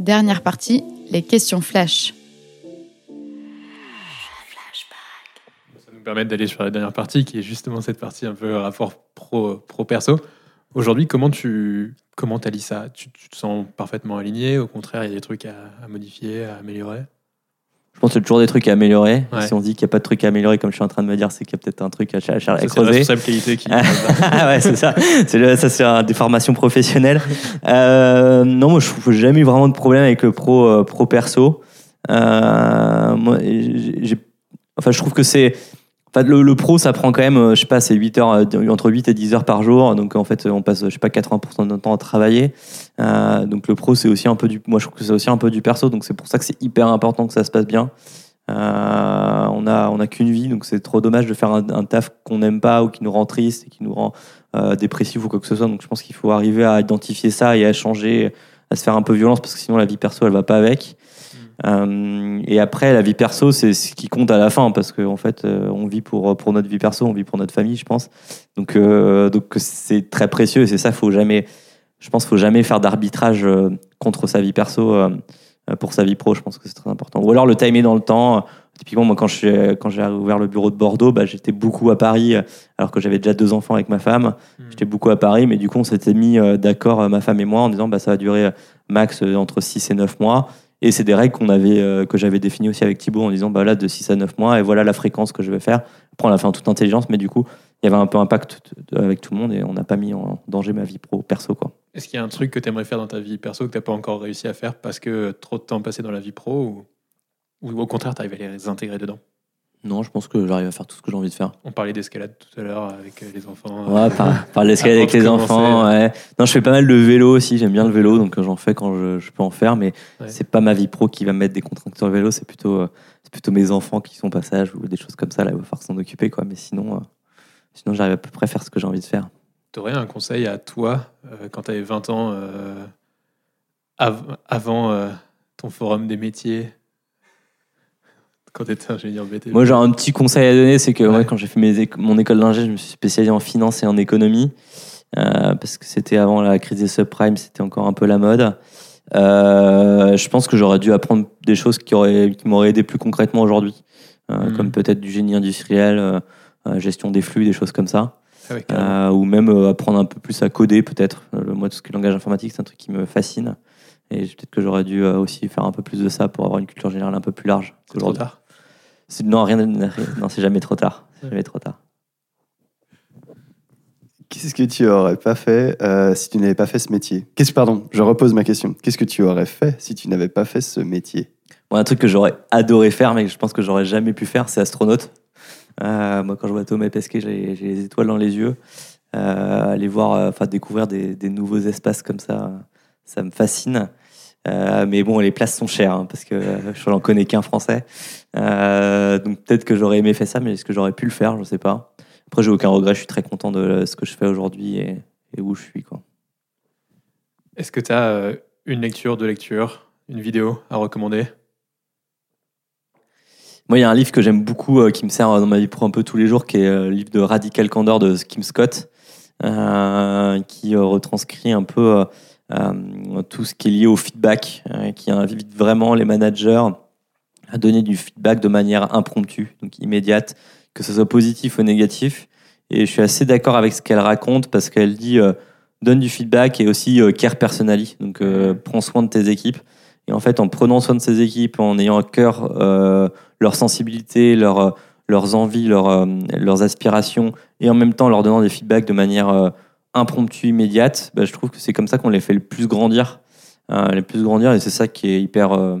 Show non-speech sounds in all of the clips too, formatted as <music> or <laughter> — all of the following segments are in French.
Dernière partie, les questions flash. Ça nous permet d'aller sur la dernière partie, qui est justement cette partie un peu rapport pro, pro perso. Aujourd'hui, comment tu comment allies ça? Tu, te sens parfaitement aligné? Au contraire, il y a des trucs à modifier, à améliorer? Je pense qu'il y a toujours des trucs à améliorer. Ouais. Si on dit qu'il n'y a pas de trucs à améliorer, comme je suis en train de me dire, c'est qu'il y a peut-être un truc à, à, à Ça, C'est la creuser. responsable qualité qui. <laughs> Ah ouais, c'est ça. C'est le- ça, c'est des formations professionnelles. Euh, non, moi, je que j'ai jamais eu vraiment de problème avec le pro, euh, pro perso. Euh, moi, enfin, je trouve que c'est. Enfin, le, le pro, ça prend quand même, euh, je sais pas, c'est 8 heures, euh, entre 8 et 10 heures par jour. Donc, en fait, on passe, je sais pas, 80% de notre temps à travailler. Euh, donc, le pro, c'est aussi un peu du, moi, je trouve que c'est aussi un peu du perso. Donc, c'est pour ça que c'est hyper important que ça se passe bien. On a, on a qu'une vie, donc c'est trop dommage de faire un, un taf qu'on n'aime pas ou qui nous rend triste et qui nous rend euh, dépressif ou quoi que ce soit. Donc je pense qu'il faut arriver à identifier ça et à changer, à se faire un peu violence parce que sinon la vie perso elle va pas avec. Euh, et après la vie perso c'est ce qui compte à la fin parce qu'en en fait euh, on vit pour pour notre vie perso, on vit pour notre famille, je pense. Donc euh, donc c'est très précieux et c'est ça faut jamais, je pense faut jamais faire d'arbitrage contre sa vie perso. pour sa vie pro, je pense que c'est très important. Ou alors le timer dans le temps. Typiquement, moi, quand j'ai ouvert le bureau de Bordeaux, bah, j'étais beaucoup à Paris, alors que j'avais déjà deux enfants avec ma femme. J'étais beaucoup à Paris, mais du coup, on s'était mis d'accord, ma femme et moi, en disant bah, ça va durer max entre 6 et 9 mois. Et c'est des règles qu'on avait, euh, que j'avais définies aussi avec Thibaut en disant bah, là, de 6 à 9 mois, et voilà la fréquence que je vais faire. Après, on l'a fait en toute intelligence, mais du coup, il y avait un peu impact t- avec tout le monde et on n'a pas mis en danger ma vie pro, perso. Quoi. Est-ce qu'il y a un truc que tu aimerais faire dans ta vie perso que tu n'as pas encore réussi à faire parce que trop de temps passé dans la vie pro ou, ou au contraire, tu arrives à les intégrer dedans? Non, je pense que j'arrive à faire tout ce que j'ai envie de faire. On parlait d'escalade tout à l'heure avec euh, les enfants. Ouais, par, <laughs> par l'escalade avec les commencer. enfants. Ouais. Non, je fais pas mal de vélo aussi. J'aime bien le vélo, donc euh, j'en fais quand je, je peux en faire. Mais Ouais. c'est pas ma vie pro qui va me mettre des contraintes sur le vélo. C'est plutôt, euh, c'est plutôt mes enfants qui sont au passage ou des choses comme ça. Là, il va falloir s'en occuper, quoi. Mais sinon, euh, sinon, j'arrive à peu près à faire ce que j'ai envie de faire. Tu aurais un conseil à toi euh, quand tu avais 20 ans euh, av- avant euh, ton forum des métiers? Quand tu étais ingénieur BTP Moi, j'ai un petit conseil à donner, c'est que Ouais. moi, quand j'ai fait mes éco- mon école d'ingé, je me suis spécialisé en finance et en économie, euh, parce que c'était avant la crise des subprimes, c'était encore un peu la mode. Euh, je pense que j'aurais dû apprendre des choses qui, auraient, qui m'auraient aidé plus concrètement aujourd'hui, euh, Mhm. comme peut-être du génie industriel, gestion des flux, des choses comme ça, Ah ou même apprendre un peu plus à coder peut-être. Moi, tout ce qui est langage informatique, c'est un truc qui me fascine. Et peut-être que j'aurais dû euh, aussi faire un peu plus de ça pour avoir une culture générale un peu plus large. c'est trop tard. Non, rien, rien- non, c'est jamais trop tard. C'est Ouais. jamais trop tard. Qu'est-ce que tu aurais pas fait euh, si tu n'avais pas fait ce métier? Qu'est-ce pardon, je repose ma question. Qu'est-ce que tu aurais fait si tu n'avais pas fait ce métier? Bon, un truc que j'aurais adoré faire, mais que je pense que j'aurais jamais pu faire, c'est astronaute. Euh, moi, quand je vois Thomas Pesquet, j'ai j'ai les étoiles dans les yeux. Euh, aller voir, euh, enfin, découvrir des, des nouveaux espaces comme ça, euh, ça me fascine. Euh, mais bon, les places sont chères, hein, parce que euh, je n'en connais qu'un français. Euh, donc peut-être que j'aurais aimé faire ça, mais est-ce que j'aurais pu le faire? Je sais pas. Après, j'ai aucun regret, je suis très content de ce que je fais aujourd'hui et, et où je suis. Quoi. Est-ce que tu as une lecture, deux lectures, une vidéo à recommander? Moi, il y a un livre que j'aime beaucoup, euh, qui me sert dans ma vie pro un peu tous les jours, qui est euh, le livre de Radical Candor de Kim Scott, euh, qui euh, retranscrit un peu euh, euh, tout ce qui est lié au feedback, euh, qui invite vraiment les managers à donner du feedback de manière impromptue, donc immédiate, que ce soit positif ou négatif. Et je suis assez d'accord avec ce qu'elle raconte parce qu'elle dit euh, donne du feedback et aussi euh, care personally, donc euh, prends soin de tes équipes. Et en fait, en prenant soin de ses équipes, en ayant à cœur euh, leur sensibilité, leur, euh, leurs envies, leurs, euh, aspirations, et en même temps leur donnant des feedbacks de manière euh, impromptue, immédiate, bah, je trouve que c'est comme ça qu'on les fait le plus grandir. Les plus grandir, et c'est ça qui est hyper euh,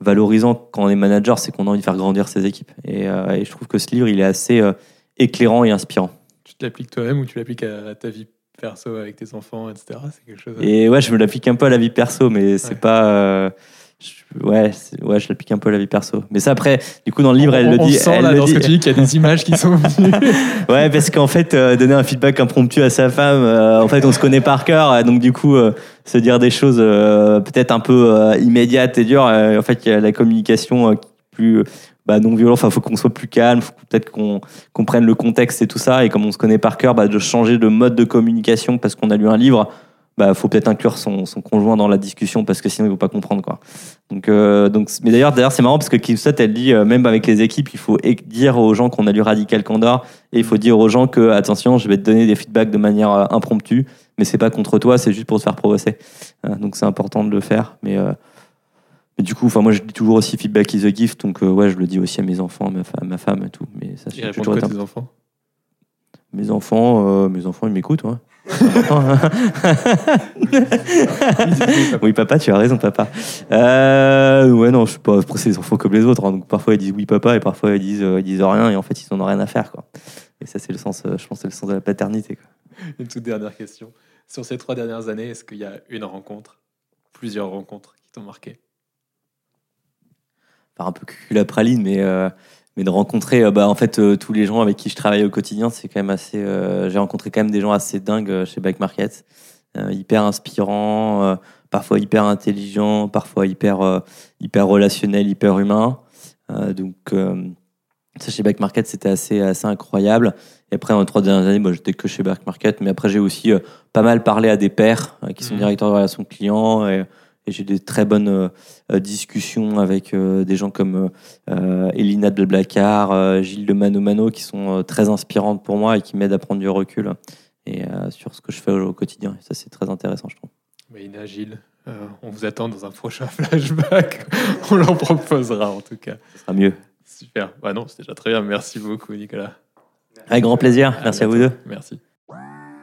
valorisant quand on est manager, c'est qu'on a envie de faire grandir ses équipes. Et, euh, et je trouve que ce livre, il est assez euh, éclairant et inspirant. Tu te l'appliques toi-même ou tu l'appliques à, à ta vie perso avec tes enfants, etc. C'est quelque chose. à- Et ouais, je me l'applique un peu à la vie perso, mais c'est Ouais. pas. Ouais, ouais, je l'applique un peu à la vie perso. Mais ça, après, du coup, dans le livre, on, elle le on dit. sent elle là le dans ce dit- que tu dis qu'il y a des images qui sont venues. <laughs> Ouais, parce qu'en fait, euh, donner un feedback impromptu à sa femme, euh, en fait, on se connaît par cœur, donc du coup, euh, se dire des choses peut-être un peu immédiates et dures. en fait, il y a la communication qui est plus bah, non violente. Enfin, faut qu'on soit plus calme, faut peut-être qu'on qu'on prenne le contexte et tout ça. Et comme on se connaît par cœur, bah, de changer de mode de communication parce qu'on a lu un livre. Bah faut peut-être inclure son, son conjoint dans la discussion parce que sinon ils vont pas comprendre quoi. Donc euh, donc mais d'ailleurs d'ailleurs c'est marrant parce que Kimsat elle dit euh, même avec les équipes il faut dire aux gens qu'on a lu Radical Candor et il faut dire aux gens que attention je vais te donner des feedbacks de manière euh, impromptue mais c'est pas contre toi c'est juste pour te faire progresser. Donc c'est important de le faire mais mais du coup, enfin moi je dis toujours aussi feedback is a gift, donc ouais je le dis aussi à mes enfants, à ma femme, ma femme et tout. Mais ça répondent toujours quoi tes enfants? Mes enfants, euh, mes enfants, ils m'écoutent, ouais. <laughs> oui, papa, tu as raison, papa. Euh, ouais, non, je sais pas. Après, c'est des enfants comme les autres. hein. donc parfois ils disent oui, papa, et parfois ils disent, euh, ils disent rien, et en fait ils en ont rien à faire, quoi. Et ça, c'est le sens, je pense, c'est le sens de la paternité, quoi. Une toute dernière question. Sur ces trois dernières années, est-ce qu'il y a une rencontre, plusieurs rencontres qui t'ont marqué? Enfin, un peu cul la praline, mais mais de rencontrer, euh, bah en fait, euh, tous les gens avec qui je travaille au quotidien, c'est quand même assez. euh, J'ai rencontré quand même des gens assez dingues chez Back Market, hyper inspirants, parfois hyper intelligents, parfois hyper hyper relationnels, hyper humains. Donc ça chez Back Market, c'était assez assez incroyable. Et après, dans les trois dernières années, moi, j'étais que chez Back Market, mais après, j'ai aussi euh, pas mal parlé à des pairs euh, qui sont Mhm. directeurs de relations clients et, et j'ai des très bonnes euh, euh, discussions avec euh, des gens comme Elina de Blacard, euh, Gilles de Mano Mano, qui sont très inspirantes pour moi et qui m'aident à prendre du recul et sur ce que je fais au, quotidien. Et ça, c'est très intéressant, je trouve. Ina, Gilles, euh, on vous attend dans un prochain <laughs> flashback. on l'en proposera en tout cas. Ce sera mieux. Super. Bah non, c'est déjà très bien. Merci beaucoup, Nicolas. Avec grand plaisir. Merci à vous deux. Merci.